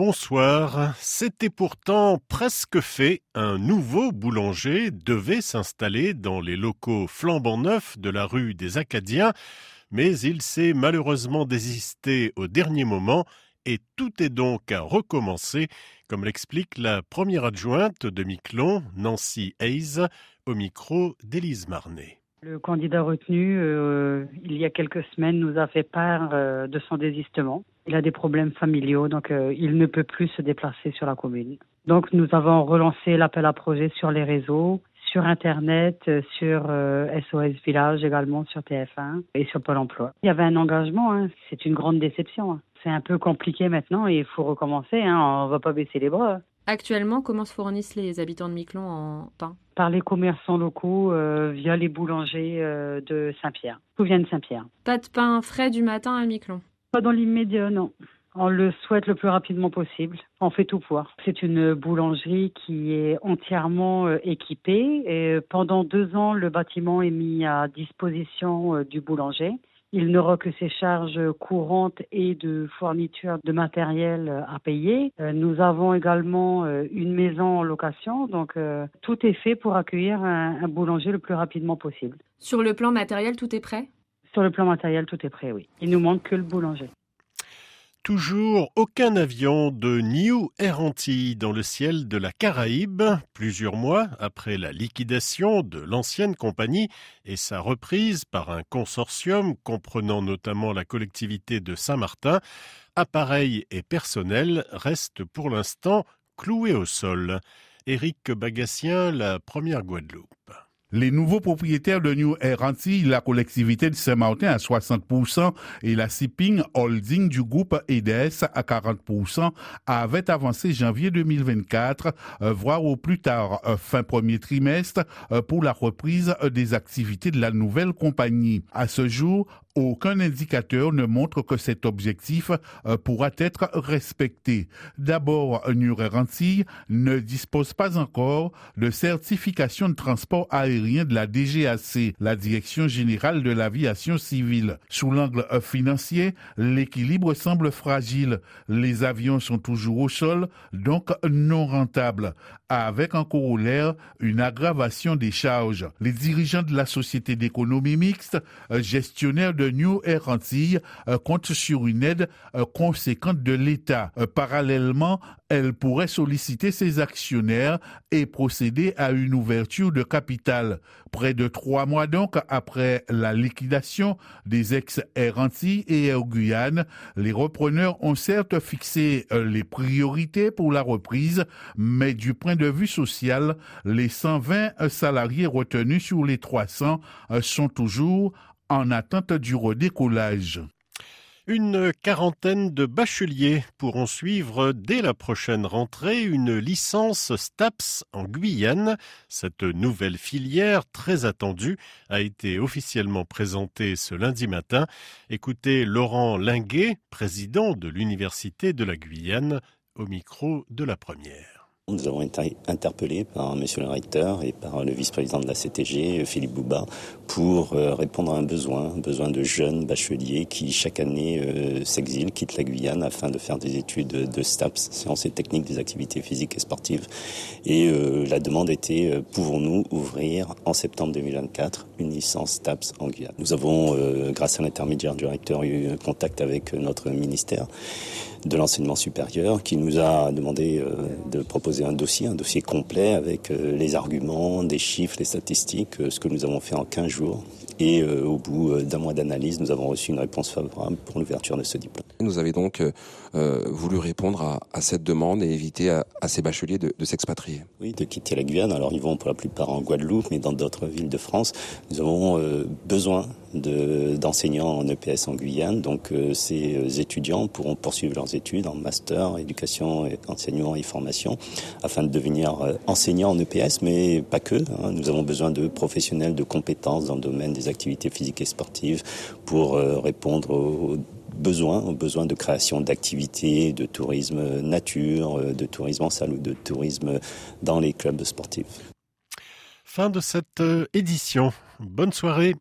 bonsoir. C'était pourtant presque fait. Un nouveau boulanger devait s'installer dans les locaux flambant neufs de la rue des Acadiens, mais il s'est malheureusement désisté au dernier moment et tout est donc à recommencer, comme l'explique la première adjointe de Miquelon, Nancy Hayes, au micro d'Élise Marnet. Le candidat retenu, euh, il y a quelques semaines, nous a fait part euh, de son désistement. Il a des problèmes familiaux, donc euh, il ne peut plus se déplacer sur la commune. Donc nous avons relancé l'appel à projet sur les réseaux, sur Internet, sur SOS Village également, sur TF1 et sur Pôle Emploi. Il y avait un engagement, hein. c'est une grande déception. Hein. C'est un peu compliqué maintenant et il faut recommencer, hein. on ne va pas baisser les bras. Actuellement, comment se fournissent les habitants de Miquelon en pain? Par les commerçants locaux euh, via les boulangers euh, de Saint-Pierre. Tout vient de Saint-Pierre? Pas de pain frais du matin à Miquelon? Pas dans l'immédiat, non. On le souhaite le plus rapidement possible. On fait tout pour. C'est une boulangerie qui est entièrement euh, équipée. Et pendant deux ans, le bâtiment est mis à disposition du boulanger. Il n'aura que ses charges courantes et de fourniture de matériel à payer. Euh, nous avons également euh, une maison en location, donc euh, tout est fait pour accueillir un, boulanger le plus rapidement possible. Sur le plan matériel, tout est prêt? Sur le plan matériel, tout est prêt, oui. Il nous manque que le boulanger. Toujours aucun avion de New Air dans le ciel de la Caraïbe, plusieurs mois après la liquidation de l'ancienne compagnie et sa reprise par un consortium comprenant notamment la collectivité de Saint-Martin, appareils et personnel restent pour l'instant cloués au sol. Éric Bagassien, la première Guadeloupe. Les nouveaux propriétaires de New Air la collectivité de Saint-Martin à 60% et la Sipping Holding du groupe EDS à 40% avaient avancé janvier 2024, euh, voire au plus tard euh, fin premier trimestre, euh, pour la reprise des activités de la nouvelle compagnie. À ce jour, aucun indicateur ne montre que cet objectif euh, pourra être respecté. D'abord, Antilles ne dispose pas encore de certification de transport aérien de la DGAC, la Direction générale de l'aviation civile. Sous l'angle financier, l'équilibre semble fragile. Les avions sont toujours au sol, donc non rentables, avec en corollaire une aggravation des charges. Les dirigeants de la société d'économie mixte, euh, gestionnaire de New Air euh, compte sur une aide euh, conséquente de l'État. Euh, parallèlement, elle pourrait solliciter ses actionnaires et procéder à une ouverture de capital. Près de trois mois donc après la liquidation des ex-Air et Air Guyane, les repreneurs ont certes fixé les priorités pour la reprise, mais du point de vue social, les 120 salariés retenus sur les 300 sont toujours en attente du redécollage. Une quarantaine de bacheliers pourront suivre dès la prochaine rentrée une licence STAPS en Guyane. Cette nouvelle filière très attendue a été officiellement présentée ce lundi matin. Écoutez Laurent Linguet, président de l'Université de la Guyane, au micro de la première. Nous avons été interpellés par Monsieur le recteur et par le vice-président de la CTG, Philippe Bouba, pour euh, répondre à un besoin, un besoin de jeunes bacheliers qui chaque année euh, s'exilent, quittent la Guyane afin de faire des études de STAPS, sciences et techniques des activités physiques et sportives. Et euh, la demande était, pouvons-nous ouvrir en septembre 2024 une licence STAPS en Guyane? Nous avons, grâce à l'intermédiaire du recteur, eu contact avec notre ministère de l'enseignement supérieur qui nous a demandé euh, de proposer un dossier, un dossier complet avec euh, les arguments, des chiffres, les statistiques, euh, ce que nous avons fait en 15 jours. Et au bout d'un mois d'analyse, nous avons reçu une réponse favorable pour l'ouverture de ce diplôme. Nous avez donc voulu répondre à, cette demande et éviter à, ces bacheliers de, de s'expatrier. Oui, de quitter la Guyane. Alors ils vont pour la plupart en Guadeloupe, mais dans d'autres villes de France. Nous avons besoin d'enseignants en EPS en Guyane. Donc euh, ces euh, étudiants pourront poursuivre leurs études en master, éducation, enseignement et formation afin de devenir euh, enseignants en EPS, mais pas que. Hein. Nous avons besoin de professionnels de compétences dans le domaine des activités physiques et sportives pour répondre aux besoins, aux besoins de création d'activités, de tourisme nature, de tourisme en salle ou de tourisme dans les clubs sportifs. Fin de cette édition. Bonne soirée.